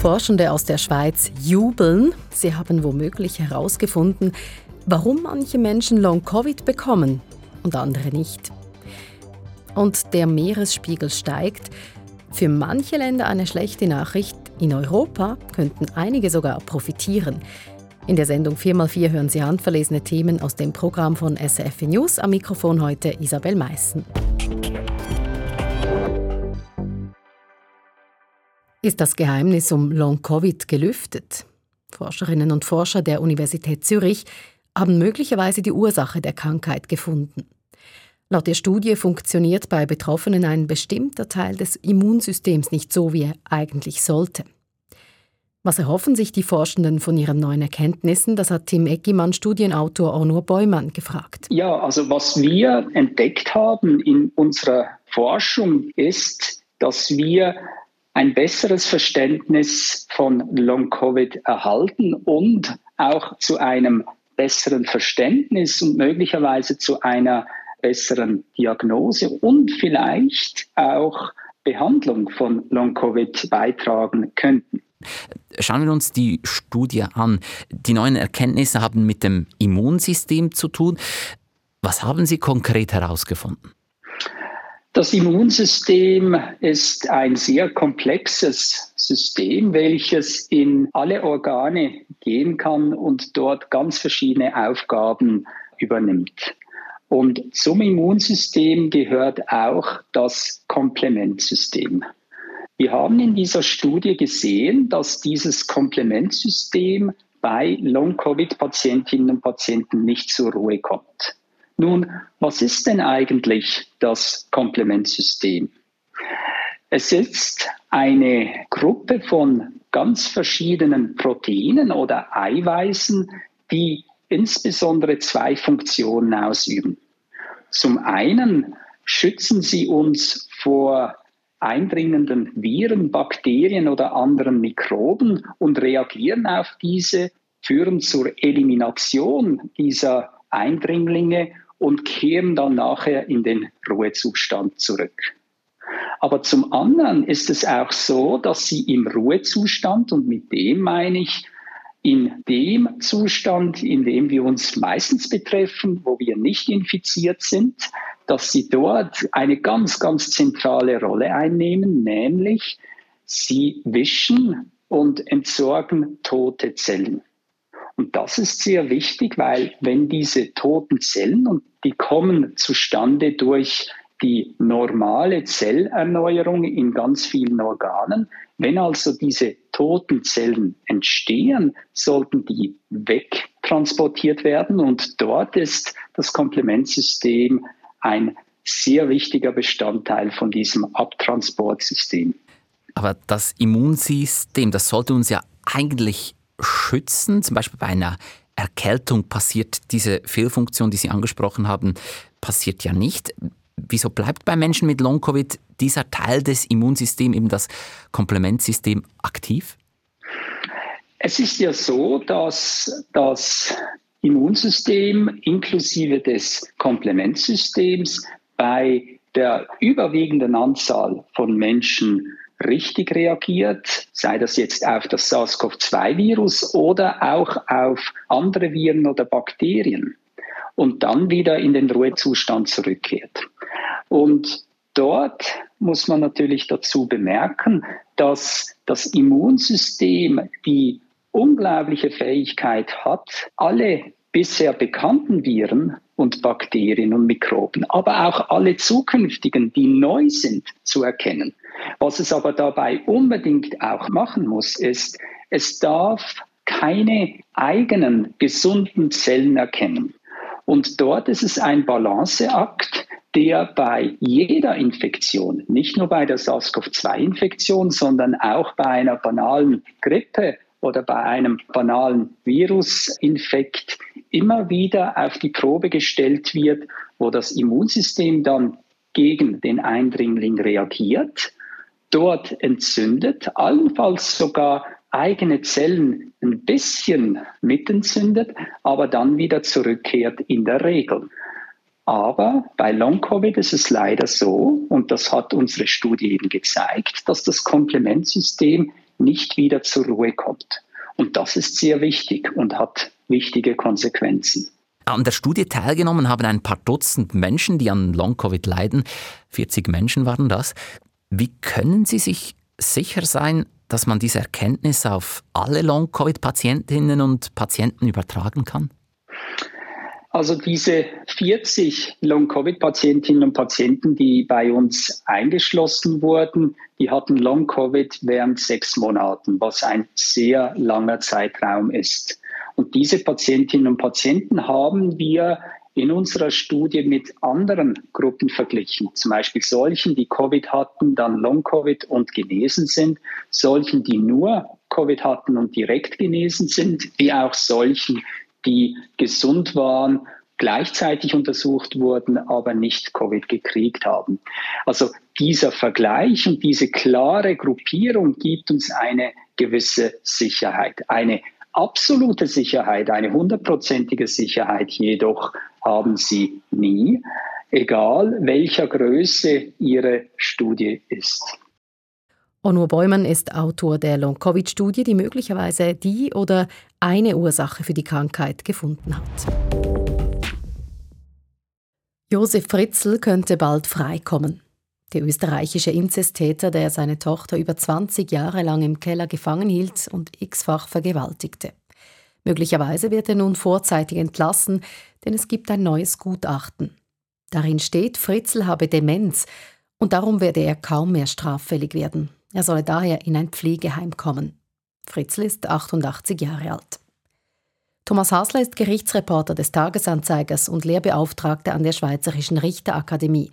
Forschende aus der Schweiz jubeln. Sie haben womöglich herausgefunden, warum manche Menschen Long-Covid bekommen und andere nicht. Und der Meeresspiegel steigt. Für manche Länder eine schlechte Nachricht. In Europa könnten einige sogar profitieren. In der Sendung 4x4 hören Sie handverlesene Themen aus dem Programm von SRF News. Am Mikrofon heute Isabel Meissen. Ist das Geheimnis um Long-Covid gelüftet? Forscherinnen und Forscher der Universität Zürich haben möglicherweise die Ursache der Krankheit gefunden. Laut der Studie funktioniert bei Betroffenen ein bestimmter Teil des Immunsystems nicht so, wie er eigentlich sollte. Was erhoffen sich die Forschenden von ihren neuen Erkenntnissen? Das hat Tim Eckimann, Studienautor Onur Beumann, gefragt. Ja, also was wir entdeckt haben in unserer Forschung ist, dass wir ein besseres Verständnis von Long-Covid erhalten und auch zu einem besseren Verständnis und möglicherweise zu einer besseren Diagnose und vielleicht auch Behandlung von Long-Covid beitragen könnten. Schauen wir uns die Studie an. Die neuen Erkenntnisse haben mit dem Immunsystem zu tun. Was haben Sie konkret herausgefunden? Das Immunsystem ist ein sehr komplexes System, welches in alle Organe gehen kann und dort ganz verschiedene Aufgaben übernimmt. Und zum Immunsystem gehört auch das Komplementsystem. Wir haben in dieser Studie gesehen, dass dieses Komplementsystem bei Long-Covid-Patientinnen und Patienten nicht zur Ruhe kommt. Nun, was ist denn eigentlich das Komplementsystem? Es ist eine Gruppe von ganz verschiedenen Proteinen oder Eiweißen, die insbesondere zwei Funktionen ausüben. Zum einen schützen sie uns vor eindringenden Viren, Bakterien oder anderen Mikroben und reagieren auf diese, führen zur Elimination dieser Eindringlinge und kehren dann nachher in den Ruhezustand zurück. Aber zum anderen ist es auch so, dass sie im Ruhezustand, und mit dem meine ich, in dem Zustand, in dem wir uns meistens betreffen, wo wir nicht infiziert sind, dass sie dort eine ganz, ganz zentrale Rolle einnehmen, nämlich sie wischen und entsorgen tote Zellen. Und das ist sehr wichtig, weil wenn diese toten Zellen, und die kommen zustande durch die normale Zellerneuerung in ganz vielen Organen, wenn also diese toten Zellen entstehen, sollten die wegtransportiert werden. Und dort ist das Komplementsystem ein sehr wichtiger Bestandteil von diesem Abtransportsystem. Aber das Immunsystem, das sollte uns ja eigentlich schützen? Zum Beispiel bei einer Erkältung passiert diese Fehlfunktion, die Sie angesprochen haben, passiert ja nicht. Wieso bleibt bei Menschen mit Long-Covid dieser Teil des Immunsystems, eben das Komplementsystem, aktiv? Es ist ja so, dass das Immunsystem inklusive des Komplementsystems bei der überwiegenden Anzahl von Menschen richtig reagiert, sei das jetzt auf das SARS-CoV-2-Virus oder auch auf andere Viren oder Bakterien und dann wieder in den Ruhezustand zurückkehrt. Und dort muss man natürlich dazu bemerken, dass das Immunsystem die unglaubliche Fähigkeit hat, alle bisher bekannten Viren und Bakterien und Mikroben, aber auch alle zukünftigen, die neu sind, zu erkennen. Was es aber dabei unbedingt auch machen muss, ist, es darf keine eigenen gesunden Zellen erkennen. Und dort ist es ein Balanceakt, der bei jeder Infektion, nicht nur bei der SARS-CoV-2-Infektion, sondern auch bei einer banalen Grippe oder bei einem banalen Virusinfekt immer wieder auf die Probe gestellt wird, wo das Immunsystem dann gegen den Eindringling reagiert dort entzündet, allenfalls sogar eigene Zellen ein bisschen mitentzündet, aber dann wieder zurückkehrt in der Regel. Aber bei Long-Covid ist es leider so, und das hat unsere Studie eben gezeigt, dass das Komplementsystem nicht wieder zur Ruhe kommt. Und das ist sehr wichtig und hat wichtige Konsequenzen. An der Studie teilgenommen haben ein paar Dutzend Menschen, die an Long-Covid leiden. 40 Menschen waren das. Wie können Sie sich sicher sein, dass man diese Erkenntnis auf alle Long-Covid-Patientinnen und Patienten übertragen kann? Also diese 40 Long-Covid-Patientinnen und Patienten, die bei uns eingeschlossen wurden, die hatten Long-Covid während sechs Monaten, was ein sehr langer Zeitraum ist. Und diese Patientinnen und Patienten haben wir in unserer Studie mit anderen Gruppen verglichen, zum Beispiel solchen, die Covid hatten, dann Long-Covid und genesen sind, solchen, die nur Covid hatten und direkt genesen sind, wie auch solchen, die gesund waren, gleichzeitig untersucht wurden, aber nicht Covid gekriegt haben. Also dieser Vergleich und diese klare Gruppierung gibt uns eine gewisse Sicherheit. Eine absolute Sicherheit, eine hundertprozentige Sicherheit jedoch haben sie nie, egal welcher Größe ihre Studie ist. Onur Bäumann ist Autor der Long-Covid-Studie, die möglicherweise die oder eine Ursache für die Krankheit gefunden hat. Josef Fritzl könnte bald freikommen. Der österreichische Inzesttäter, der seine Tochter über 20 Jahre lang im Keller gefangen hielt und x-fach vergewaltigte. Möglicherweise wird er nun vorzeitig entlassen, denn es gibt ein neues Gutachten. Darin steht, Fritzl habe Demenz und darum werde er kaum mehr straffällig werden. Er solle daher in ein Pflegeheim kommen. Fritzl ist 88 Jahre alt. Thomas Hasler ist Gerichtsreporter des Tagesanzeigers und Lehrbeauftragter an der Schweizerischen Richterakademie.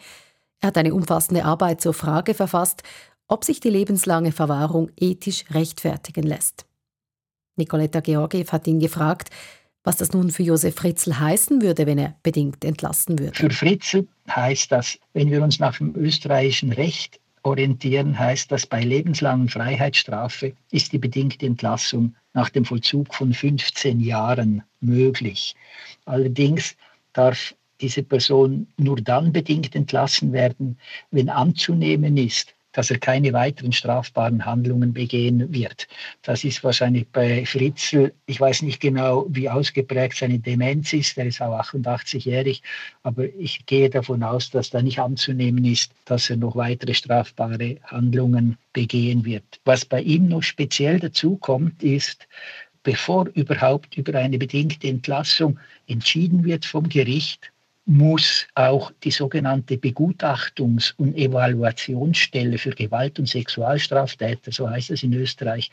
Er hat eine umfassende Arbeit zur Frage verfasst, ob sich die lebenslange Verwahrung ethisch rechtfertigen lässt. Nicoletta Georgiev hat ihn gefragt, was das nun für Josef Fritzl heißen würde, wenn er bedingt entlassen würde. Für Fritzl heißt das, wenn wir uns nach dem österreichischen Recht orientieren, heißt das, bei lebenslangen Freiheitsstrafe ist die bedingte Entlassung nach dem Vollzug von 15 Jahren möglich. Allerdings darf diese Person nur dann bedingt entlassen werden, wenn anzunehmen ist, dass er keine weiteren strafbaren Handlungen begehen wird. Das ist wahrscheinlich bei Fritzl, ich weiß nicht genau, wie ausgeprägt seine Demenz ist, er ist auch 88-jährig, aber ich gehe davon aus, dass da nicht anzunehmen ist, dass er noch weitere strafbare Handlungen begehen wird. Was bei ihm noch speziell dazu kommt, ist, bevor überhaupt über eine bedingte Entlassung entschieden wird vom Gericht, muss auch die sogenannte Begutachtungs- und Evaluationsstelle für Gewalt- und Sexualstraftäter, so heißt es in Österreich,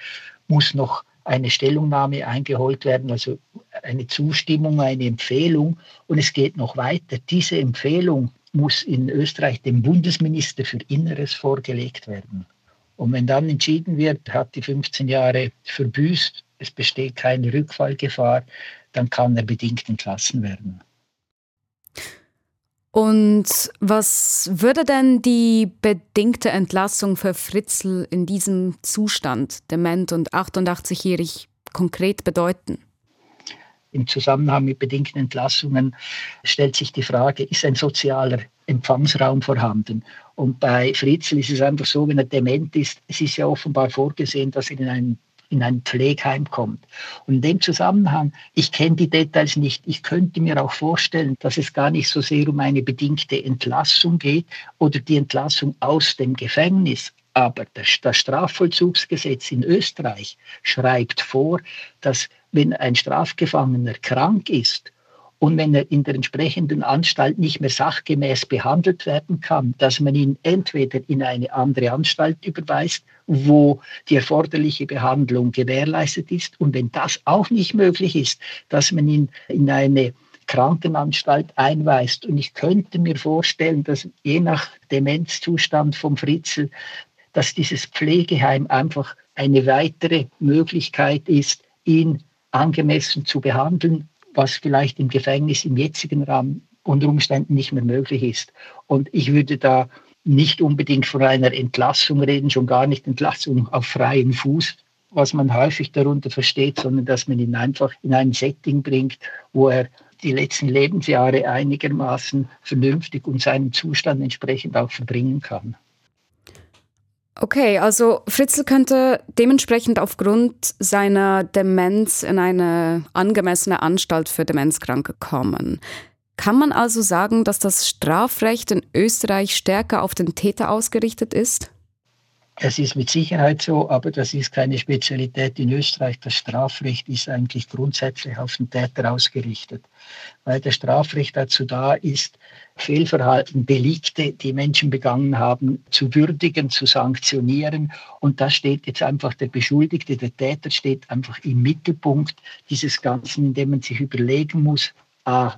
muss noch eine Stellungnahme eingeholt werden, also eine Zustimmung, eine Empfehlung. Und es geht noch weiter. Diese Empfehlung muss in Österreich dem Bundesminister für Inneres vorgelegt werden. Und wenn dann entschieden wird, hat die 15 Jahre verbüßt, es besteht keine Rückfallgefahr, dann kann er bedingt entlassen werden. Und was würde denn die bedingte Entlassung für Fritzl in diesem Zustand, dement und 88-jährig, konkret bedeuten? Im Zusammenhang mit bedingten Entlassungen stellt sich die Frage, ist ein sozialer Empfangsraum vorhanden? Und bei Fritzl ist es einfach so, wenn er dement ist, es ist ja offenbar vorgesehen, dass er in einen in ein Pflegeheim kommt. Und in dem Zusammenhang, ich kenne die Details nicht, ich könnte mir auch vorstellen, dass es gar nicht so sehr um eine bedingte Entlassung geht oder die Entlassung aus dem Gefängnis. Aber das, das Strafvollzugsgesetz in Österreich schreibt vor, dass wenn ein Strafgefangener krank ist und wenn er in der entsprechenden Anstalt nicht mehr sachgemäß behandelt werden kann, dass man ihn entweder in eine andere Anstalt überweist, wo die erforderliche Behandlung gewährleistet ist. Und wenn das auch nicht möglich ist, dass man ihn in eine Krankenanstalt einweist. Und ich könnte mir vorstellen, dass je nach Demenzzustand vom Fritzl, dass dieses Pflegeheim einfach eine weitere Möglichkeit ist, ihn angemessen zu behandeln, was vielleicht im Gefängnis im jetzigen Rahmen unter Umständen nicht mehr möglich ist. Und ich würde da nicht unbedingt von einer Entlassung reden, schon gar nicht Entlassung auf freien Fuß, was man häufig darunter versteht, sondern dass man ihn einfach in ein Setting bringt, wo er die letzten Lebensjahre einigermaßen vernünftig und seinen Zustand entsprechend auch verbringen kann. Okay, also Fritzl könnte dementsprechend aufgrund seiner Demenz in eine angemessene Anstalt für Demenzkranke kommen. Kann man also sagen, dass das Strafrecht in Österreich stärker auf den Täter ausgerichtet ist? Es ist mit Sicherheit so, aber das ist keine Spezialität in Österreich. Das Strafrecht ist eigentlich grundsätzlich auf den Täter ausgerichtet, weil das Strafrecht dazu da ist, Fehlverhalten, Delikte, die Menschen begangen haben, zu würdigen, zu sanktionieren. Und da steht jetzt einfach der Beschuldigte, der Täter steht einfach im Mittelpunkt dieses Ganzen, indem man sich überlegen muss, ah,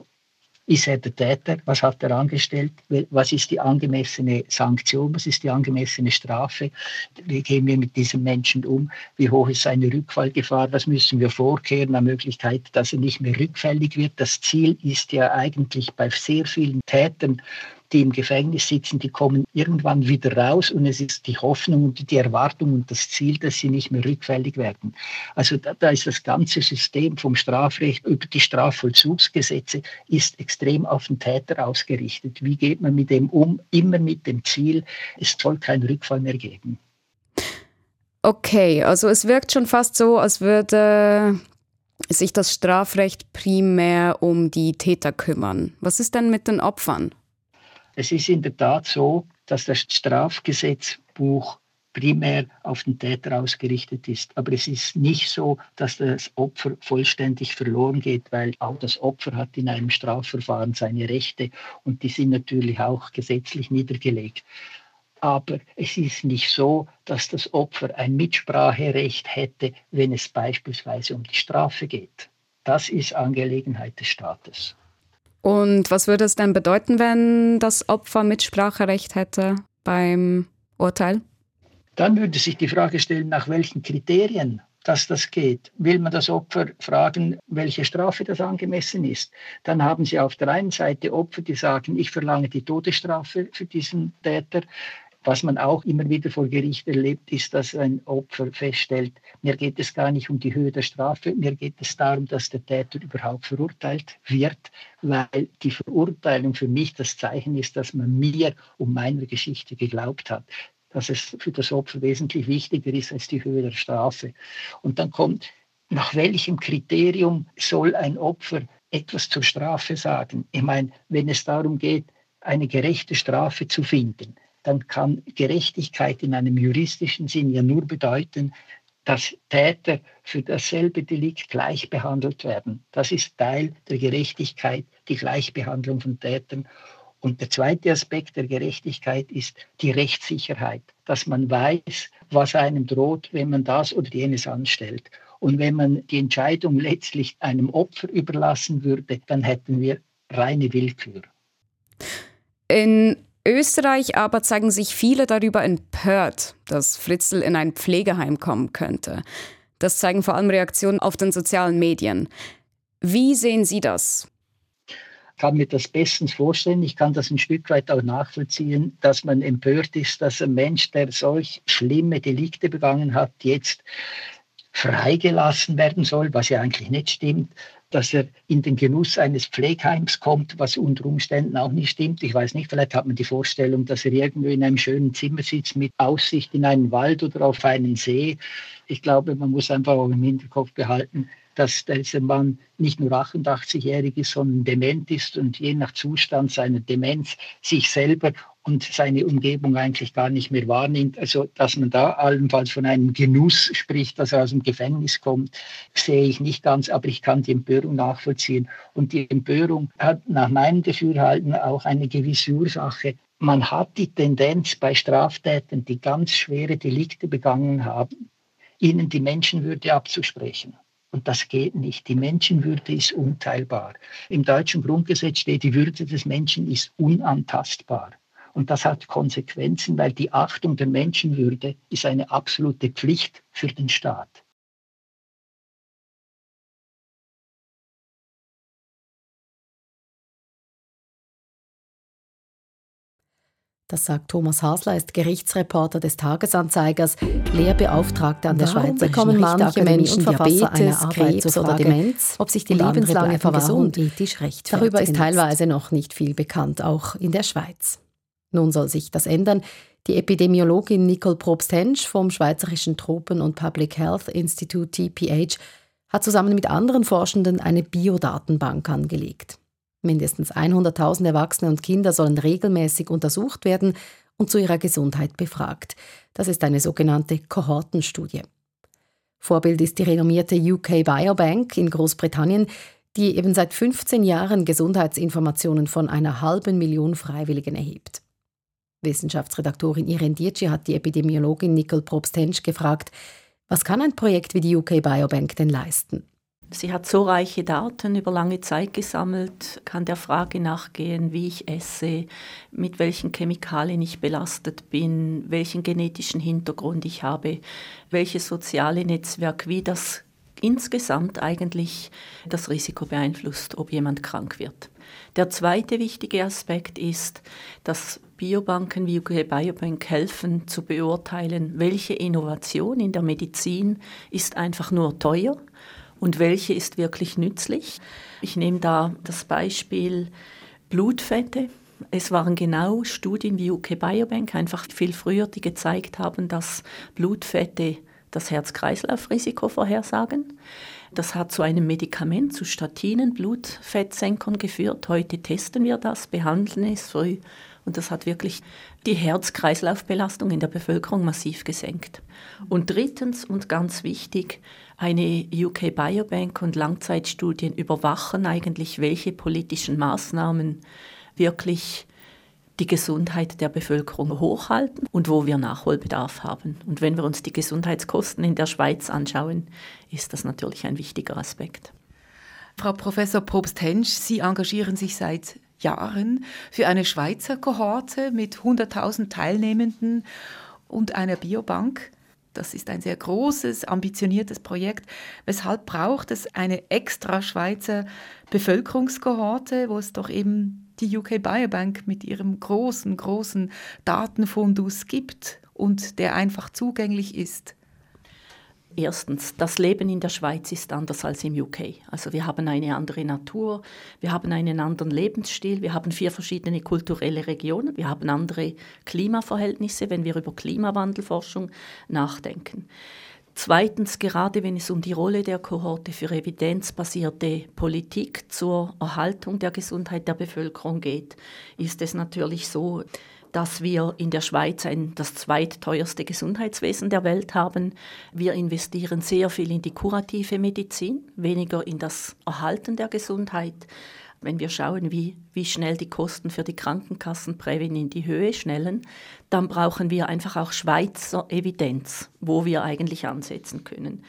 ist er der Täter? Was hat er angestellt? Was ist die angemessene Sanktion? Was ist die angemessene Strafe? Wie gehen wir mit diesem Menschen um? Wie hoch ist seine Rückfallgefahr? Was müssen wir vorkehren an Möglichkeit, dass er nicht mehr rückfällig wird? Das Ziel ist ja eigentlich bei sehr vielen Tätern die im Gefängnis sitzen, die kommen irgendwann wieder raus und es ist die Hoffnung und die Erwartung und das Ziel, dass sie nicht mehr rückfällig werden. Also da, da ist das ganze System vom Strafrecht über die Strafvollzugsgesetze ist extrem auf den Täter ausgerichtet. Wie geht man mit dem um? Immer mit dem Ziel, es soll kein Rückfall mehr geben. Okay, also es wirkt schon fast so, als würde sich das Strafrecht primär um die Täter kümmern. Was ist denn mit den Opfern? Es ist in der Tat so, dass das Strafgesetzbuch primär auf den Täter ausgerichtet ist. Aber es ist nicht so, dass das Opfer vollständig verloren geht, weil auch das Opfer hat in einem Strafverfahren seine Rechte und die sind natürlich auch gesetzlich niedergelegt. Aber es ist nicht so, dass das Opfer ein Mitspracherecht hätte, wenn es beispielsweise um die Strafe geht. Das ist Angelegenheit des Staates. Und was würde es denn bedeuten, wenn das Opfer Mitspracherecht hätte beim Urteil? Dann würde sich die Frage stellen, nach welchen Kriterien dass das geht. Will man das Opfer fragen, welche Strafe das angemessen ist? Dann haben Sie auf der einen Seite Opfer, die sagen, ich verlange die Todesstrafe für diesen Täter. Was man auch immer wieder vor Gericht erlebt, ist, dass ein Opfer feststellt, mir geht es gar nicht um die Höhe der Strafe, mir geht es darum, dass der Täter überhaupt verurteilt wird, weil die Verurteilung für mich das Zeichen ist, dass man mir um meine Geschichte geglaubt hat dass es für das Opfer wesentlich wichtiger ist als die Höhe der Strafe. Und dann kommt, nach welchem Kriterium soll ein Opfer etwas zur Strafe sagen? Ich meine, wenn es darum geht, eine gerechte Strafe zu finden, dann kann Gerechtigkeit in einem juristischen Sinn ja nur bedeuten, dass Täter für dasselbe Delikt gleich behandelt werden. Das ist Teil der Gerechtigkeit, die Gleichbehandlung von Tätern. Und der zweite Aspekt der Gerechtigkeit ist die Rechtssicherheit, dass man weiß, was einem droht, wenn man das oder jenes anstellt. Und wenn man die Entscheidung letztlich einem Opfer überlassen würde, dann hätten wir reine Willkür. In Österreich aber zeigen sich viele darüber empört, dass Fritzl in ein Pflegeheim kommen könnte. Das zeigen vor allem Reaktionen auf den sozialen Medien. Wie sehen Sie das? Ich kann mir das bestens vorstellen. Ich kann das ein Stück weit auch nachvollziehen, dass man empört ist, dass ein Mensch, der solch schlimme Delikte begangen hat, jetzt freigelassen werden soll, was ja eigentlich nicht stimmt dass er in den Genuss eines Pflegeheims kommt, was unter Umständen auch nicht stimmt. Ich weiß nicht, vielleicht hat man die Vorstellung, dass er irgendwo in einem schönen Zimmer sitzt mit Aussicht in einen Wald oder auf einen See. Ich glaube, man muss einfach auch im Hinterkopf behalten, dass dieser Mann nicht nur 88-jährig ist, sondern dement ist und je nach Zustand seiner Demenz sich selber und seine Umgebung eigentlich gar nicht mehr wahrnimmt. Also, dass man da allenfalls von einem Genuss spricht, dass er aus dem Gefängnis kommt, sehe ich nicht ganz, aber ich kann die Empörung nachvollziehen. Und die Empörung hat nach meinem Dafürhalten auch eine gewisse Ursache. Man hat die Tendenz bei Straftätern, die ganz schwere Delikte begangen haben, ihnen die Menschenwürde abzusprechen. Und das geht nicht. Die Menschenwürde ist unteilbar. Im deutschen Grundgesetz steht, die Würde des Menschen ist unantastbar. Und das hat Konsequenzen, weil die Achtung der Menschenwürde ist eine absolute Pflicht für den Staat. Das sagt Thomas Hasler, ist Gerichtsreporter des Tagesanzeigers, Lehrbeauftragter an der Warum Schweizer bekommen manche Menschen Diabetes, Krebs oder Demenz, ob sich die lebenslange Verwahrung ethisch rechtfertigt. Darüber ist teilweise noch nicht viel bekannt, auch in der Schweiz. Nun soll sich das ändern. Die Epidemiologin Nicole Probst-Hensch vom Schweizerischen Tropen- und Public Health Institute TPH hat zusammen mit anderen Forschenden eine Biodatenbank angelegt. Mindestens 100.000 Erwachsene und Kinder sollen regelmäßig untersucht werden und zu ihrer Gesundheit befragt. Das ist eine sogenannte Kohortenstudie. Vorbild ist die renommierte UK Biobank in Großbritannien, die eben seit 15 Jahren Gesundheitsinformationen von einer halben Million Freiwilligen erhebt. Wissenschaftsredaktorin Irene Dietschi hat die Epidemiologin Nicole Probst-Hensch gefragt, was kann ein Projekt wie die UK Biobank denn leisten? Sie hat so reiche Daten über lange Zeit gesammelt, kann der Frage nachgehen, wie ich esse, mit welchen Chemikalien ich belastet bin, welchen genetischen Hintergrund ich habe, welches soziale Netzwerk, wie das insgesamt eigentlich das Risiko beeinflusst, ob jemand krank wird. Der zweite wichtige Aspekt ist, dass Biobanken wie UK Biobank helfen zu beurteilen, welche Innovation in der Medizin ist einfach nur teuer und welche ist wirklich nützlich. Ich nehme da das Beispiel Blutfette. Es waren genau Studien wie UK Biobank, einfach viel früher, die gezeigt haben, dass Blutfette das Herz-Kreislauf-Risiko vorhersagen. Das hat zu einem Medikament, zu Statinen, Blutfettsenkern geführt. Heute testen wir das, behandeln es früh und das hat wirklich die Herz-Kreislauf-Belastung in der Bevölkerung massiv gesenkt. Und drittens und ganz wichtig, eine UK Biobank und Langzeitstudien überwachen eigentlich, welche politischen Maßnahmen wirklich die Gesundheit der Bevölkerung hochhalten und wo wir Nachholbedarf haben. Und wenn wir uns die Gesundheitskosten in der Schweiz anschauen, ist das natürlich ein wichtiger Aspekt. Frau Professor Probst-Hensch, Sie engagieren sich seit Jahren für eine Schweizer Kohorte mit 100.000 Teilnehmenden und einer Biobank. Das ist ein sehr großes, ambitioniertes Projekt. Weshalb braucht es eine extra Schweizer Bevölkerungskohorte, wo es doch eben die UK Biobank mit ihrem großen, großen Datenfundus gibt und der einfach zugänglich ist? Erstens, das Leben in der Schweiz ist anders als im UK. Also wir haben eine andere Natur, wir haben einen anderen Lebensstil, wir haben vier verschiedene kulturelle Regionen, wir haben andere Klimaverhältnisse, wenn wir über Klimawandelforschung nachdenken. Zweitens, gerade wenn es um die Rolle der Kohorte für evidenzbasierte Politik zur Erhaltung der Gesundheit der Bevölkerung geht, ist es natürlich so, dass wir in der Schweiz ein, das zweitteuerste Gesundheitswesen der Welt haben. Wir investieren sehr viel in die kurative Medizin, weniger in das Erhalten der Gesundheit. Wenn wir schauen, wie, wie schnell die Kosten für die Krankenkassenprämien in die Höhe schnellen, dann brauchen wir einfach auch Schweizer Evidenz, wo wir eigentlich ansetzen können.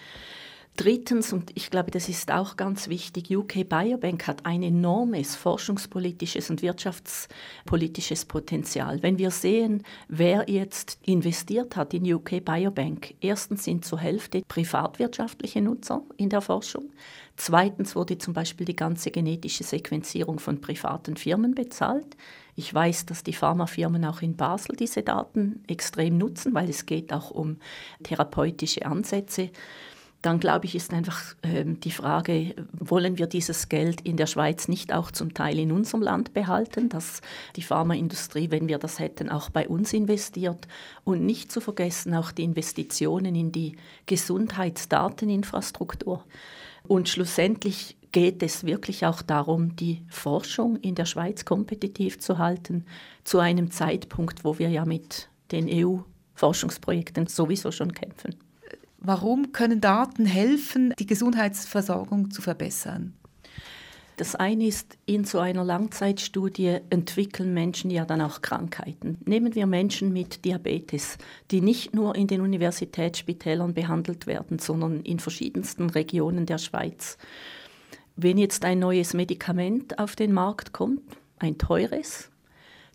Drittens, und ich glaube, das ist auch ganz wichtig, UK Biobank hat ein enormes forschungspolitisches und wirtschaftspolitisches Potenzial. Wenn wir sehen, wer jetzt investiert hat in UK Biobank, erstens sind zur Hälfte privatwirtschaftliche Nutzer in der Forschung. Zweitens wurde zum Beispiel die ganze genetische Sequenzierung von privaten Firmen bezahlt. Ich weiß, dass die Pharmafirmen auch in Basel diese Daten extrem nutzen, weil es geht auch um therapeutische Ansätze dann glaube ich, ist einfach ähm, die Frage, wollen wir dieses Geld in der Schweiz nicht auch zum Teil in unserem Land behalten, dass die Pharmaindustrie, wenn wir das hätten, auch bei uns investiert und nicht zu vergessen auch die Investitionen in die Gesundheitsdateninfrastruktur. Und schlussendlich geht es wirklich auch darum, die Forschung in der Schweiz kompetitiv zu halten, zu einem Zeitpunkt, wo wir ja mit den EU-Forschungsprojekten sowieso schon kämpfen. Warum können Daten helfen, die Gesundheitsversorgung zu verbessern? Das eine ist, in so einer Langzeitstudie entwickeln Menschen ja dann auch Krankheiten. Nehmen wir Menschen mit Diabetes, die nicht nur in den Universitätsspitälern behandelt werden, sondern in verschiedensten Regionen der Schweiz. Wenn jetzt ein neues Medikament auf den Markt kommt, ein teures,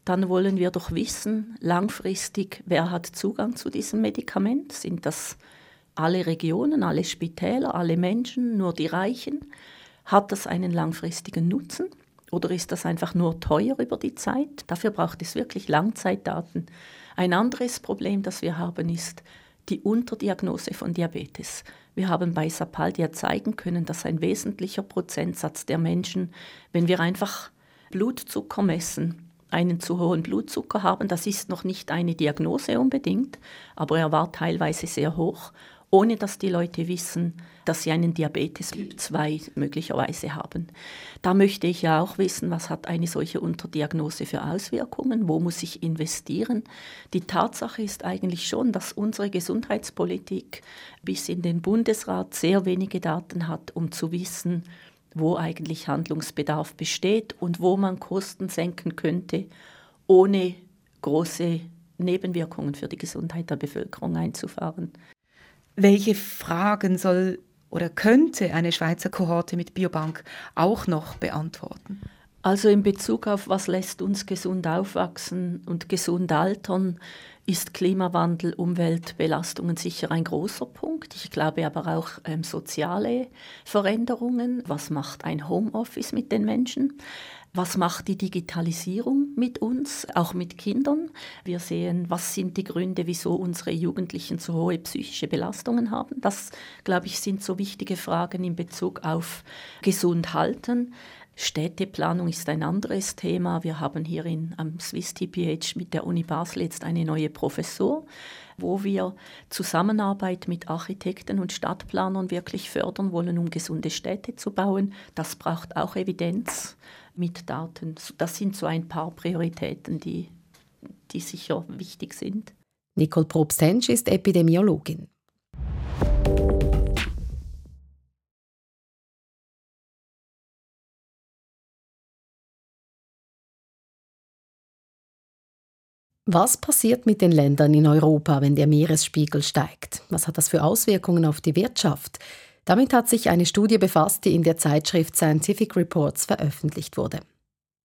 dann wollen wir doch wissen, langfristig, wer hat Zugang zu diesem Medikament? Sind das alle Regionen, alle Spitäler, alle Menschen, nur die Reichen? Hat das einen langfristigen Nutzen? Oder ist das einfach nur teuer über die Zeit? Dafür braucht es wirklich Langzeitdaten. Ein anderes Problem, das wir haben, ist die Unterdiagnose von Diabetes. Wir haben bei Sapaldia zeigen können, dass ein wesentlicher Prozentsatz der Menschen, wenn wir einfach Blutzucker messen, einen zu hohen Blutzucker haben. Das ist noch nicht eine Diagnose unbedingt, aber er war teilweise sehr hoch ohne dass die Leute wissen, dass sie einen Diabetes Typ 2 möglicherweise haben. Da möchte ich ja auch wissen, was hat eine solche Unterdiagnose für Auswirkungen, wo muss ich investieren. Die Tatsache ist eigentlich schon, dass unsere Gesundheitspolitik bis in den Bundesrat sehr wenige Daten hat, um zu wissen, wo eigentlich Handlungsbedarf besteht und wo man Kosten senken könnte, ohne große Nebenwirkungen für die Gesundheit der Bevölkerung einzufahren. Welche Fragen soll oder könnte eine Schweizer Kohorte mit Biobank auch noch beantworten? Also in Bezug auf was lässt uns gesund aufwachsen und gesund altern, ist Klimawandel, Umweltbelastungen sicher ein großer Punkt. Ich glaube aber auch ähm, soziale Veränderungen. Was macht ein Homeoffice mit den Menschen? Was macht die Digitalisierung mit uns, auch mit Kindern? Wir sehen, was sind die Gründe, wieso unsere Jugendlichen so hohe psychische Belastungen haben. Das, glaube ich, sind so wichtige Fragen in Bezug auf gesund halten. Städteplanung ist ein anderes Thema. Wir haben hier in, am Swiss TPH mit der Uni Basel jetzt eine neue Professur, wo wir Zusammenarbeit mit Architekten und Stadtplanern wirklich fördern wollen, um gesunde Städte zu bauen. Das braucht auch Evidenz mit Daten. Das sind so ein paar Prioritäten, die, die sicher wichtig sind. Nicole Probst-Hensch ist Epidemiologin. Was passiert mit den Ländern in Europa, wenn der Meeresspiegel steigt? Was hat das für Auswirkungen auf die Wirtschaft? Damit hat sich eine Studie befasst, die in der Zeitschrift Scientific Reports veröffentlicht wurde.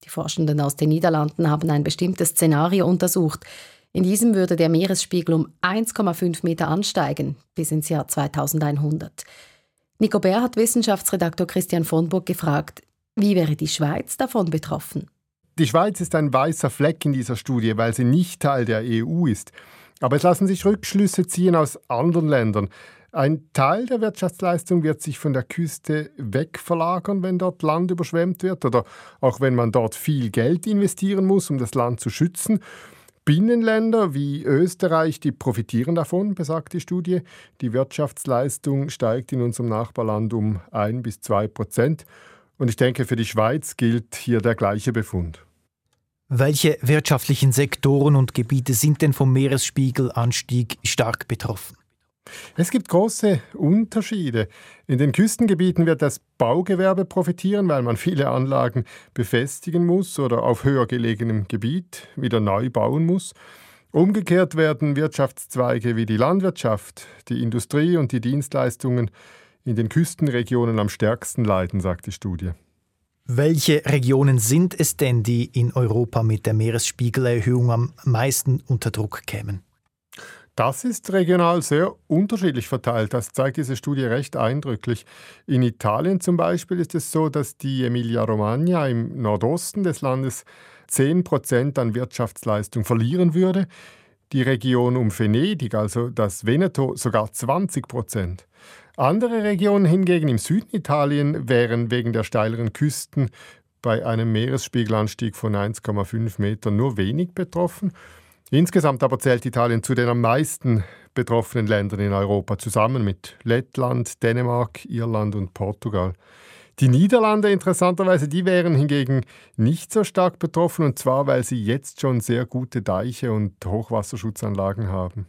Die Forschenden aus den Niederlanden haben ein bestimmtes Szenario untersucht. In diesem würde der Meeresspiegel um 1,5 Meter ansteigen bis ins Jahr 2100. Nico Bär hat Wissenschaftsredaktor Christian von Burg gefragt, wie wäre die Schweiz davon betroffen? Die Schweiz ist ein weißer Fleck in dieser Studie, weil sie nicht Teil der EU ist. Aber es lassen sich Rückschlüsse ziehen aus anderen Ländern. Ein Teil der Wirtschaftsleistung wird sich von der Küste wegverlagern, wenn dort Land überschwemmt wird oder auch wenn man dort viel Geld investieren muss, um das Land zu schützen. Binnenländer wie Österreich, die profitieren davon, besagt die Studie. Die Wirtschaftsleistung steigt in unserem Nachbarland um ein bis zwei Prozent. Und ich denke, für die Schweiz gilt hier der gleiche Befund. Welche wirtschaftlichen Sektoren und Gebiete sind denn vom Meeresspiegelanstieg stark betroffen? Es gibt große Unterschiede. In den Küstengebieten wird das Baugewerbe profitieren, weil man viele Anlagen befestigen muss oder auf höher gelegenem Gebiet wieder neu bauen muss. Umgekehrt werden Wirtschaftszweige wie die Landwirtschaft, die Industrie und die Dienstleistungen in den Küstenregionen am stärksten leiden, sagt die Studie. Welche Regionen sind es denn, die in Europa mit der Meeresspiegelerhöhung am meisten unter Druck kämen? Das ist regional sehr unterschiedlich verteilt. Das zeigt diese Studie recht eindrücklich. In Italien zum Beispiel ist es so, dass die Emilia-Romagna im Nordosten des Landes 10 Prozent an Wirtschaftsleistung verlieren würde. Die Region um Venedig, also das Veneto, sogar 20 Prozent. Andere Regionen hingegen im Süden Italien wären wegen der steileren Küsten bei einem Meeresspiegelanstieg von 1,5 Metern nur wenig betroffen. Insgesamt aber zählt Italien zu den am meisten betroffenen Ländern in Europa, zusammen mit Lettland, Dänemark, Irland und Portugal. Die Niederlande interessanterweise, die wären hingegen nicht so stark betroffen, und zwar weil sie jetzt schon sehr gute Deiche und Hochwasserschutzanlagen haben.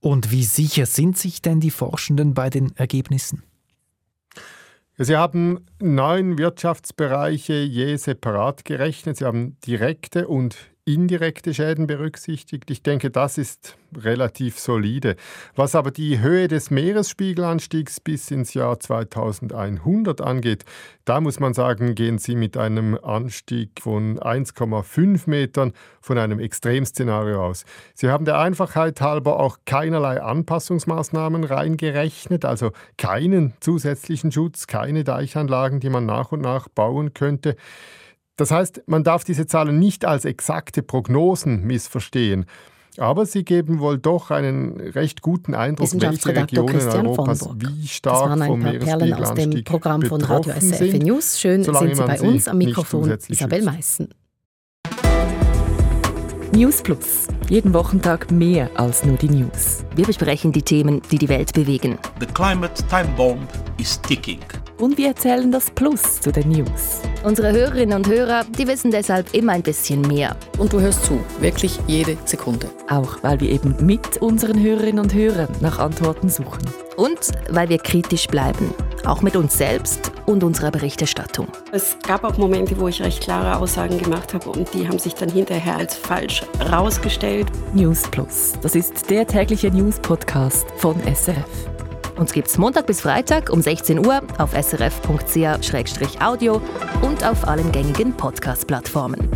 Und wie sicher sind sich denn die Forschenden bei den Ergebnissen? Sie haben neun Wirtschaftsbereiche je separat gerechnet. Sie haben direkte und indirekte Schäden berücksichtigt. Ich denke, das ist relativ solide. Was aber die Höhe des Meeresspiegelanstiegs bis ins Jahr 2100 angeht, da muss man sagen, gehen Sie mit einem Anstieg von 1,5 Metern von einem Extremszenario aus. Sie haben der Einfachheit halber auch keinerlei Anpassungsmaßnahmen reingerechnet, also keinen zusätzlichen Schutz, keine Deichanlagen, die man nach und nach bauen könnte. Das heißt, man darf diese Zahlen nicht als exakte Prognosen missverstehen. Aber sie geben wohl doch einen recht guten Eindruck, welche Regionen Christian Europas von wie stark das waren ein vom paar Perlen aus dem Programm von Radio SRF sind, News. Schön sind Sie bei uns am Mikrofon, Isabel. Meissen. News Plus. Jeden Wochentag mehr als nur die News. Wir besprechen die Themen, die die Welt bewegen. The climate time bomb is ticking. Und wir erzählen das Plus zu den News. Unsere Hörerinnen und Hörer, die wissen deshalb immer ein bisschen mehr. Und du hörst zu, wirklich jede Sekunde. Auch weil wir eben mit unseren Hörerinnen und Hörern nach Antworten suchen. Und weil wir kritisch bleiben, auch mit uns selbst und unserer Berichterstattung. Es gab auch Momente, wo ich recht klare Aussagen gemacht habe und die haben sich dann hinterher als falsch rausgestellt. News Plus, das ist der tägliche News-Podcast von SRF. Uns gibt's Montag bis Freitag um 16 Uhr auf srf.ch-audio und auf allen gängigen Podcast-Plattformen.